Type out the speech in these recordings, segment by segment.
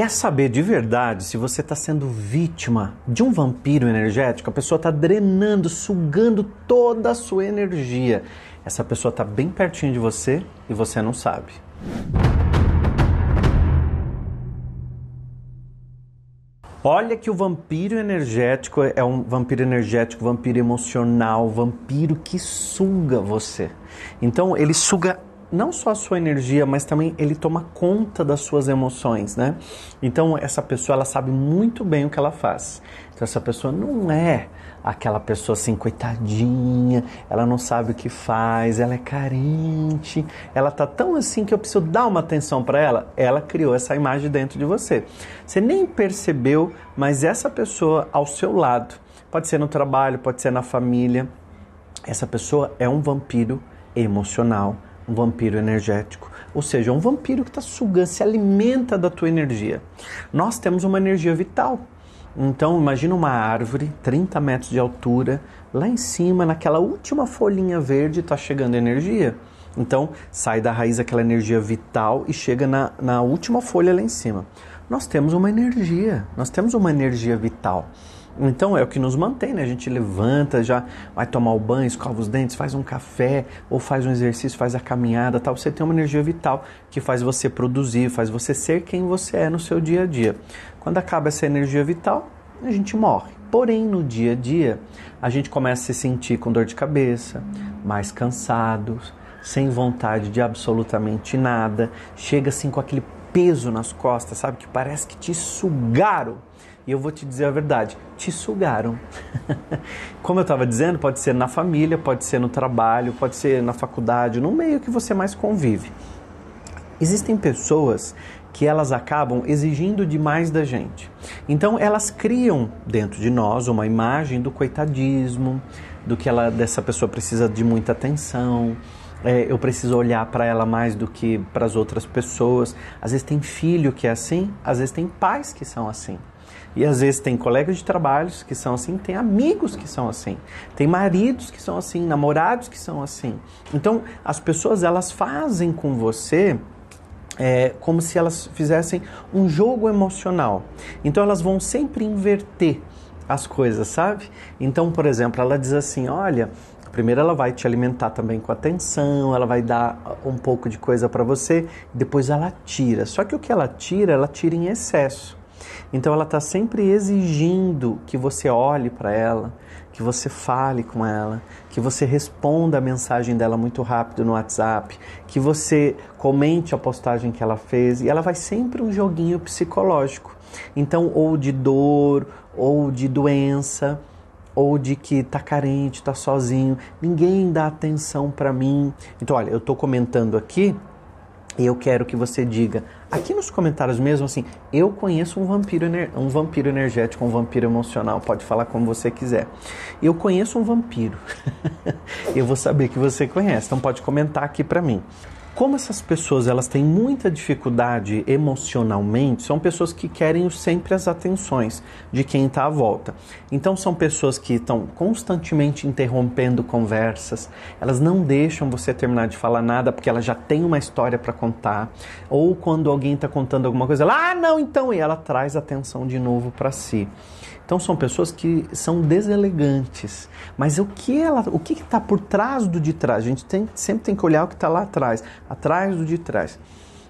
Quer saber de verdade se você está sendo vítima de um vampiro energético? A pessoa está drenando, sugando toda a sua energia. Essa pessoa está bem pertinho de você e você não sabe. Olha que o vampiro energético é um vampiro energético, vampiro emocional, vampiro que suga você. Então ele suga não só a sua energia, mas também ele toma conta das suas emoções, né? Então essa pessoa ela sabe muito bem o que ela faz. Então essa pessoa não é aquela pessoa assim coitadinha, ela não sabe o que faz, ela é carente, ela tá tão assim que eu preciso dar uma atenção para ela. Ela criou essa imagem dentro de você. Você nem percebeu, mas essa pessoa ao seu lado, pode ser no trabalho, pode ser na família, essa pessoa é um vampiro emocional um vampiro energético, ou seja, um vampiro que está sugando, se alimenta da tua energia. Nós temos uma energia vital. Então, imagina uma árvore, 30 metros de altura, lá em cima, naquela última folhinha verde, está chegando energia. Então, sai da raiz aquela energia vital e chega na, na última folha lá em cima. Nós temos uma energia, nós temos uma energia vital. Então é o que nos mantém, né? A gente levanta, já vai tomar o banho, escova os dentes, faz um café, ou faz um exercício, faz a caminhada, tal. Você tem uma energia vital que faz você produzir, faz você ser quem você é no seu dia a dia. Quando acaba essa energia vital, a gente morre. Porém, no dia a dia, a gente começa a se sentir com dor de cabeça, mais cansados, sem vontade de absolutamente nada, chega assim com aquele peso nas costas, sabe? Que parece que te sugaram e eu vou te dizer a verdade: te sugaram. Como eu estava dizendo, pode ser na família, pode ser no trabalho, pode ser na faculdade, no meio que você mais convive. Existem pessoas que elas acabam exigindo demais da gente. Então elas criam dentro de nós uma imagem do coitadismo, do que ela dessa pessoa precisa de muita atenção. É, eu preciso olhar para ela mais do que para as outras pessoas. Às vezes tem filho que é assim, às vezes tem pais que são assim. E às vezes tem colegas de trabalho que são assim, tem amigos que são assim, tem maridos que são assim, namorados que são assim. Então as pessoas elas fazem com você é, como se elas fizessem um jogo emocional. Então elas vão sempre inverter as coisas, sabe? Então, por exemplo, ela diz assim: olha, Primeiro ela vai te alimentar também com atenção, ela vai dar um pouco de coisa para você, depois ela tira. Só que o que ela tira, ela tira em excesso. Então ela está sempre exigindo que você olhe para ela, que você fale com ela, que você responda a mensagem dela muito rápido no WhatsApp, que você comente a postagem que ela fez e ela vai sempre um joguinho psicológico. Então, ou de dor, ou de doença, ou de que está carente, está sozinho, ninguém dá atenção para mim. Então, olha, eu estou comentando aqui e eu quero que você diga aqui nos comentários mesmo assim, eu conheço um vampiro, um vampiro energético, um vampiro emocional, pode falar como você quiser. Eu conheço um vampiro. eu vou saber que você conhece, então pode comentar aqui para mim. Como essas pessoas elas têm muita dificuldade emocionalmente, são pessoas que querem sempre as atenções de quem está à volta. Então são pessoas que estão constantemente interrompendo conversas, elas não deixam você terminar de falar nada porque ela já tem uma história para contar. Ou quando alguém está contando alguma coisa, ela, ah, não, então, e ela traz atenção de novo para si. Então são pessoas que são deselegantes. Mas o que ela, o que está por trás do de trás? A gente tem, sempre tem que olhar o que está lá atrás, atrás do de trás.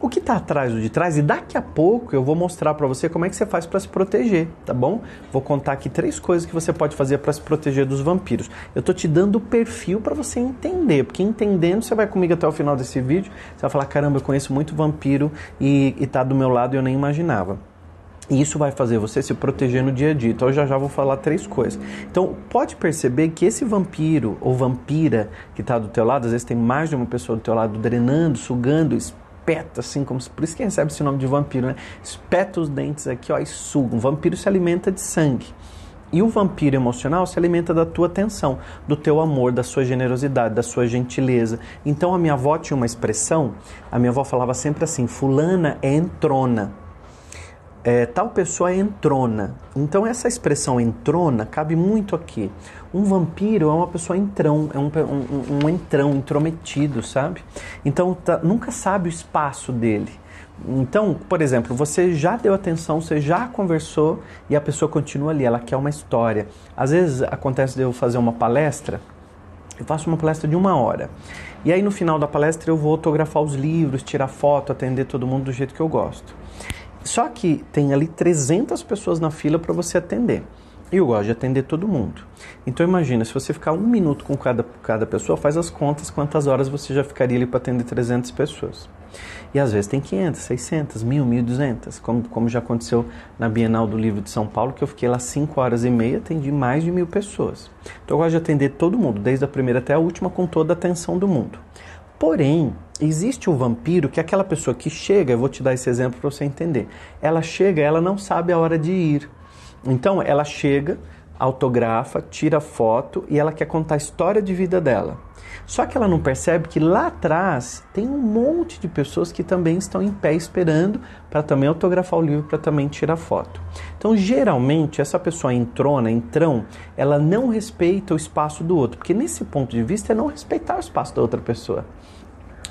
O que está atrás do de trás e daqui a pouco eu vou mostrar para você como é que você faz para se proteger, tá bom? Vou contar aqui três coisas que você pode fazer para se proteger dos vampiros. Eu estou te dando o perfil para você entender, porque entendendo você vai comigo até o final desse vídeo, você vai falar caramba, eu conheço muito vampiro e está do meu lado e eu nem imaginava. E isso vai fazer você se proteger no dia a dia. Então eu já já vou falar três coisas. Então pode perceber que esse vampiro ou vampira que está do teu lado, às vezes tem mais de uma pessoa do teu lado drenando, sugando, espeta assim, como por isso que recebe esse nome de vampiro, né? Espeta os dentes aqui, ó, e suga. Um vampiro se alimenta de sangue. E o vampiro emocional se alimenta da tua atenção, do teu amor, da sua generosidade, da sua gentileza. Então a minha avó tinha uma expressão, a minha avó falava sempre assim: fulana é entrona é, tal pessoa é entrona. Então essa expressão entrona cabe muito aqui. Um vampiro é uma pessoa entrão, é um, um, um entrão, intrometido, sabe? Então tá, nunca sabe o espaço dele. Então, por exemplo, você já deu atenção, você já conversou e a pessoa continua ali, ela quer uma história. Às vezes acontece de eu fazer uma palestra, eu faço uma palestra de uma hora. E aí no final da palestra eu vou autografar os livros, tirar foto, atender todo mundo do jeito que eu gosto. Só que tem ali 300 pessoas na fila para você atender. E eu gosto de atender todo mundo. Então imagina, se você ficar um minuto com cada, cada pessoa, faz as contas quantas horas você já ficaria ali para atender 300 pessoas. E às vezes tem 500, 600, 1000, 1200, como, como já aconteceu na Bienal do Livro de São Paulo, que eu fiquei lá 5 horas e meia, atendi mais de mil pessoas. Então eu gosto de atender todo mundo, desde a primeira até a última, com toda a atenção do mundo. Porém, existe o vampiro, que é aquela pessoa que chega, eu vou te dar esse exemplo para você entender. Ela chega, ela não sabe a hora de ir. Então ela chega, autografa, tira foto e ela quer contar a história de vida dela. Só que ela não percebe que lá atrás tem um monte de pessoas que também estão em pé esperando para também autografar o livro, para também tirar foto. Então, geralmente, essa pessoa entrona, entrão, ela não respeita o espaço do outro, porque nesse ponto de vista é não respeitar o espaço da outra pessoa.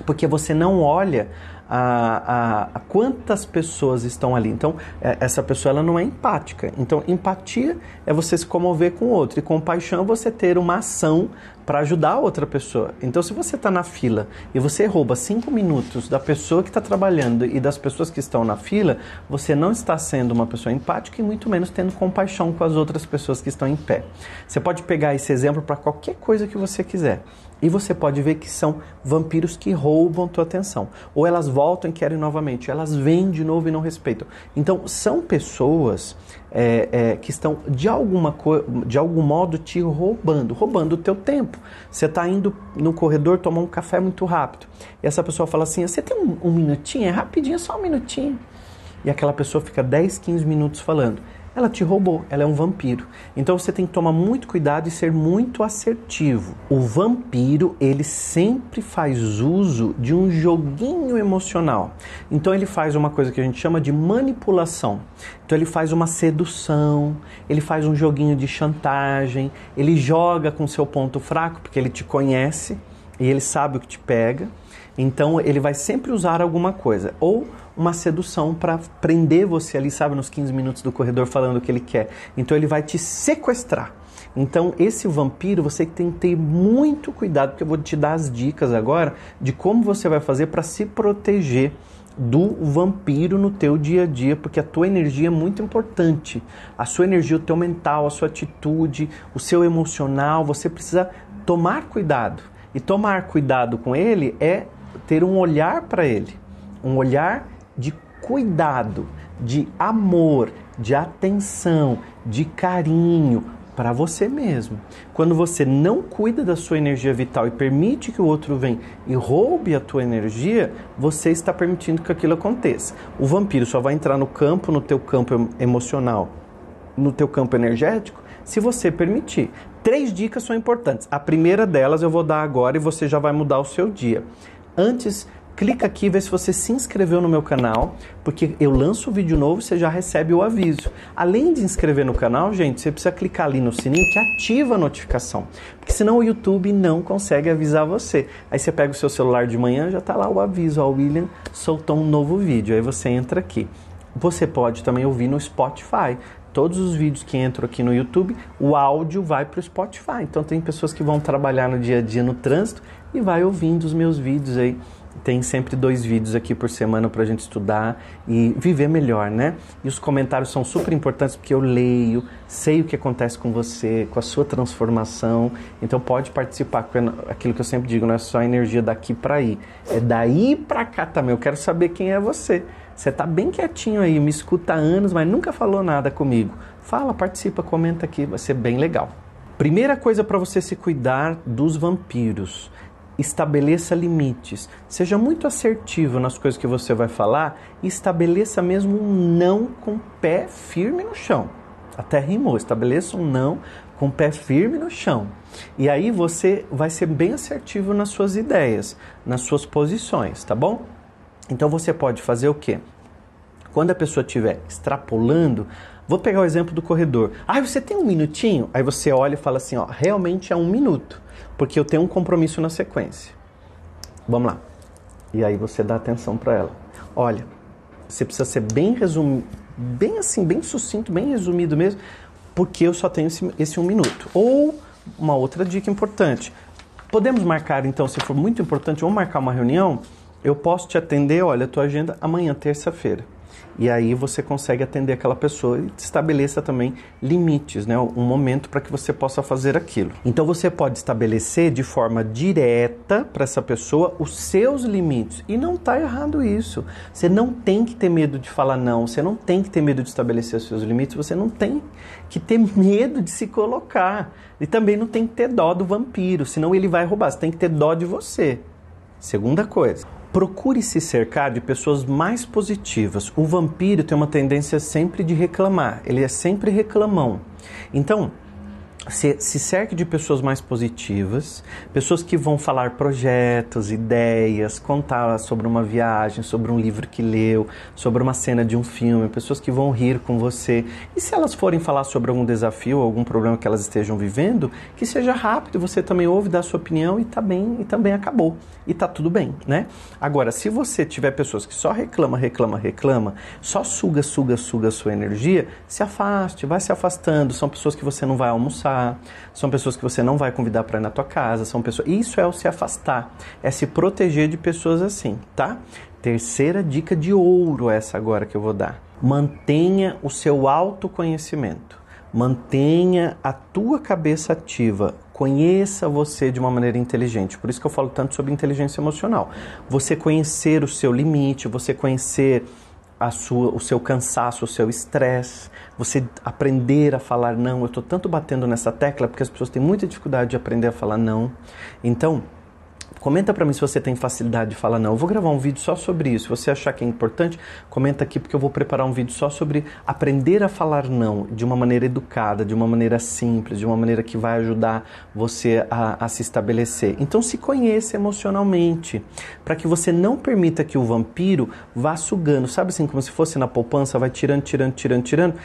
Porque você não olha a, a, a, quantas pessoas estão ali. Então, é, essa pessoa ela não é empática. Então, empatia é você se comover com o outro, e compaixão é você ter uma ação para ajudar a outra pessoa. Então, se você está na fila e você rouba cinco minutos da pessoa que está trabalhando e das pessoas que estão na fila, você não está sendo uma pessoa empática e muito menos tendo compaixão com as outras pessoas que estão em pé. Você pode pegar esse exemplo para qualquer coisa que você quiser. E você pode ver que são vampiros que roubam tua atenção. Ou elas voltam e querem novamente. Elas vêm de novo e não respeitam. Então, são pessoas é, é, que estão de, alguma de algum modo te roubando, roubando o teu tempo. Você está indo no corredor tomar um café muito rápido. E essa pessoa fala assim: Você tem um, um minutinho? É rapidinho, só um minutinho. E aquela pessoa fica 10, 15 minutos falando ela te roubou, ela é um vampiro. Então você tem que tomar muito cuidado e ser muito assertivo. O vampiro, ele sempre faz uso de um joguinho emocional. Então ele faz uma coisa que a gente chama de manipulação. Então ele faz uma sedução, ele faz um joguinho de chantagem, ele joga com seu ponto fraco porque ele te conhece e ele sabe o que te pega. Então ele vai sempre usar alguma coisa, ou uma sedução para prender você ali, sabe, nos 15 minutos do corredor falando o que ele quer. Então ele vai te sequestrar. Então, esse vampiro você tem que ter muito cuidado, porque eu vou te dar as dicas agora de como você vai fazer para se proteger do vampiro no teu dia a dia, porque a tua energia é muito importante. A sua energia, o teu mental, a sua atitude, o seu emocional, você precisa tomar cuidado. E tomar cuidado com ele é ter um olhar para ele, um olhar de cuidado, de amor, de atenção, de carinho para você mesmo. Quando você não cuida da sua energia vital e permite que o outro venha e roube a tua energia, você está permitindo que aquilo aconteça. O vampiro só vai entrar no campo, no teu campo emocional, no teu campo energético, se você permitir. Três dicas são importantes. A primeira delas eu vou dar agora e você já vai mudar o seu dia. Antes, clica aqui e vê se você se inscreveu no meu canal, porque eu lanço um vídeo novo e você já recebe o aviso. Além de inscrever no canal, gente, você precisa clicar ali no sininho que ativa a notificação, porque senão o YouTube não consegue avisar você. Aí você pega o seu celular de manhã, já está lá o aviso, ó, o William soltou um novo vídeo. Aí você entra aqui. Você pode também ouvir no Spotify todos os vídeos que entram aqui no YouTube, o áudio vai para o Spotify. Então tem pessoas que vão trabalhar no dia a dia no trânsito e vai ouvindo os meus vídeos aí. Tem sempre dois vídeos aqui por semana para a gente estudar e viver melhor, né? E os comentários são super importantes porque eu leio, sei o que acontece com você, com a sua transformação. Então pode participar. Aquilo que eu sempre digo, não é só energia daqui para aí, é daí para cá também. Eu quero saber quem é você. Você está bem quietinho aí, me escuta há anos, mas nunca falou nada comigo. Fala, participa, comenta aqui, vai ser bem legal. Primeira coisa para você se cuidar dos vampiros. Estabeleça limites. Seja muito assertivo nas coisas que você vai falar e estabeleça mesmo um não com pé firme no chão. Até rimou. Estabeleça um não com pé firme no chão. E aí você vai ser bem assertivo nas suas ideias, nas suas posições, tá bom? Então você pode fazer o quê? Quando a pessoa estiver extrapolando, vou pegar o exemplo do corredor. Ah, você tem um minutinho? Aí você olha e fala assim, ó, realmente é um minuto, porque eu tenho um compromisso na sequência. Vamos lá. E aí você dá atenção para ela. Olha, você precisa ser bem resumido, bem assim, bem sucinto, bem resumido mesmo, porque eu só tenho esse, esse um minuto. Ou uma outra dica importante. Podemos marcar, então, se for muito importante, vamos marcar uma reunião. Eu posso te atender, olha, a tua agenda amanhã, terça-feira e aí você consegue atender aquela pessoa e estabeleça também limites, né? um momento para que você possa fazer aquilo. Então você pode estabelecer de forma direta para essa pessoa os seus limites e não está errado isso. Você não tem que ter medo de falar não, você não tem que ter medo de estabelecer os seus limites, você não tem que ter medo de se colocar e também não tem que ter dó do vampiro, senão ele vai roubar. Você tem que ter dó de você. Segunda coisa, procure se cercar de pessoas mais positivas. O vampiro tem uma tendência sempre de reclamar, ele é sempre reclamão. Então, se, se cerque de pessoas mais positivas, pessoas que vão falar projetos, ideias, contar sobre uma viagem, sobre um livro que leu, sobre uma cena de um filme, pessoas que vão rir com você. E se elas forem falar sobre algum desafio, algum problema que elas estejam vivendo, que seja rápido, você também ouve, dá sua opinião e tá bem, e também acabou. E tá tudo bem, né? Agora, se você tiver pessoas que só reclama, reclama, reclama, só suga, suga, suga a sua energia, se afaste, vai se afastando. São pessoas que você não vai almoçar são pessoas que você não vai convidar para ir na tua casa, são pessoas. Isso é o se afastar, é se proteger de pessoas assim, tá? Terceira dica de ouro essa agora que eu vou dar. Mantenha o seu autoconhecimento. Mantenha a tua cabeça ativa. Conheça você de uma maneira inteligente. Por isso que eu falo tanto sobre inteligência emocional. Você conhecer o seu limite, você conhecer a sua, o seu cansaço, o seu estresse, você aprender a falar não. Eu estou tanto batendo nessa tecla porque as pessoas têm muita dificuldade de aprender a falar não. Então, Comenta para mim se você tem facilidade de falar não. Eu vou gravar um vídeo só sobre isso. Se você achar que é importante, comenta aqui porque eu vou preparar um vídeo só sobre aprender a falar não de uma maneira educada, de uma maneira simples, de uma maneira que vai ajudar você a, a se estabelecer. Então se conheça emocionalmente, para que você não permita que o vampiro vá sugando, sabe assim, como se fosse na poupança, vai tirando, tirando, tirando, tirando,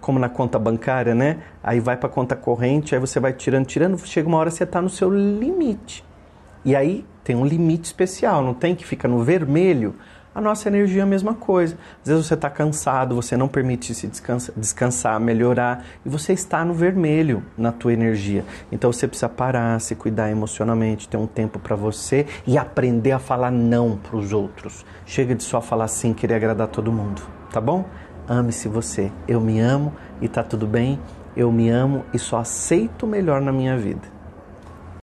como na conta bancária, né? Aí vai para conta corrente, aí você vai tirando, tirando, chega uma hora você está no seu limite. E aí tem um limite especial, não tem que ficar no vermelho. A nossa energia é a mesma coisa. Às vezes você está cansado, você não permite se descansar, descansar, melhorar, e você está no vermelho na tua energia. Então você precisa parar, se cuidar emocionalmente, ter um tempo para você e aprender a falar não para os outros. Chega de só falar sim, querer agradar todo mundo, tá bom? Ame-se você. Eu me amo e tá tudo bem. Eu me amo e só aceito o melhor na minha vida.